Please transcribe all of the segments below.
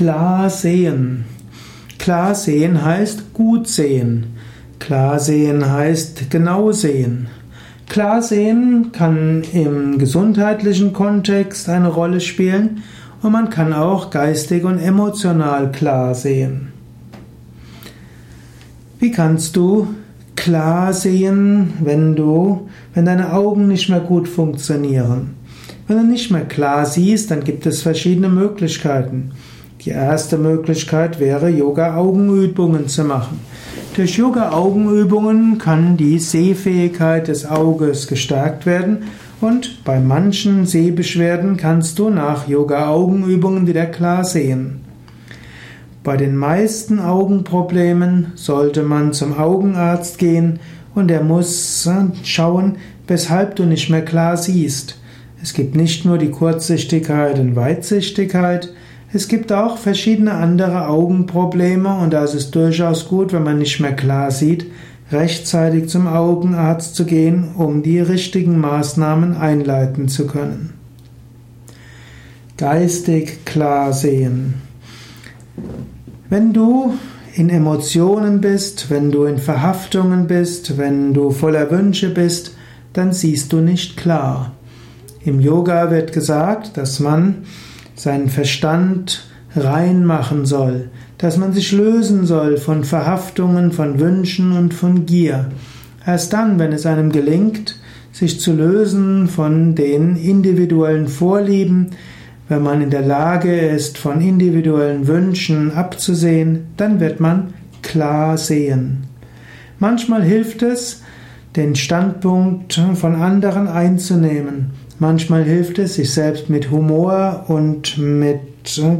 Klar sehen. Klar sehen heißt gut sehen. Klar sehen heißt genau sehen. Klar sehen kann im gesundheitlichen Kontext eine Rolle spielen und man kann auch geistig und emotional klar sehen. Wie kannst du klar sehen, wenn du, wenn deine Augen nicht mehr gut funktionieren? Wenn du nicht mehr klar siehst, dann gibt es verschiedene Möglichkeiten. Die erste Möglichkeit wäre, Yoga-Augenübungen zu machen. Durch Yoga-Augenübungen kann die Sehfähigkeit des Auges gestärkt werden und bei manchen Sehbeschwerden kannst du nach Yoga-Augenübungen wieder klar sehen. Bei den meisten Augenproblemen sollte man zum Augenarzt gehen und er muss schauen, weshalb du nicht mehr klar siehst. Es gibt nicht nur die Kurzsichtigkeit und Weitsichtigkeit, es gibt auch verschiedene andere Augenprobleme und da ist es durchaus gut, wenn man nicht mehr klar sieht, rechtzeitig zum Augenarzt zu gehen, um die richtigen Maßnahmen einleiten zu können. Geistig klar sehen. Wenn du in Emotionen bist, wenn du in Verhaftungen bist, wenn du voller Wünsche bist, dann siehst du nicht klar. Im Yoga wird gesagt, dass man seinen Verstand reinmachen soll, dass man sich lösen soll von Verhaftungen, von Wünschen und von Gier. Erst dann, wenn es einem gelingt, sich zu lösen von den individuellen Vorlieben, wenn man in der Lage ist, von individuellen Wünschen abzusehen, dann wird man klar sehen. Manchmal hilft es, den Standpunkt von anderen einzunehmen. Manchmal hilft es, sich selbst mit Humor und mit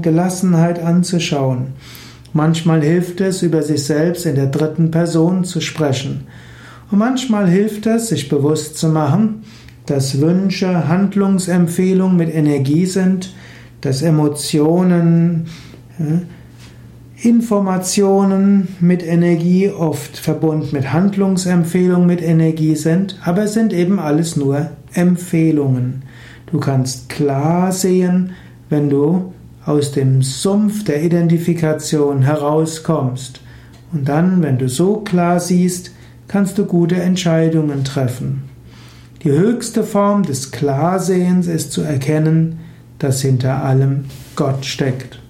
Gelassenheit anzuschauen. Manchmal hilft es, über sich selbst in der dritten Person zu sprechen. Und manchmal hilft es, sich bewusst zu machen, dass Wünsche Handlungsempfehlungen mit Energie sind, dass Emotionen Informationen mit Energie oft verbunden mit Handlungsempfehlungen mit Energie sind, aber es sind eben alles nur Empfehlungen. Du kannst klar sehen, wenn du aus dem Sumpf der Identifikation herauskommst. Und dann, wenn du so klar siehst, kannst du gute Entscheidungen treffen. Die höchste Form des Klarsehens ist zu erkennen, dass hinter allem Gott steckt.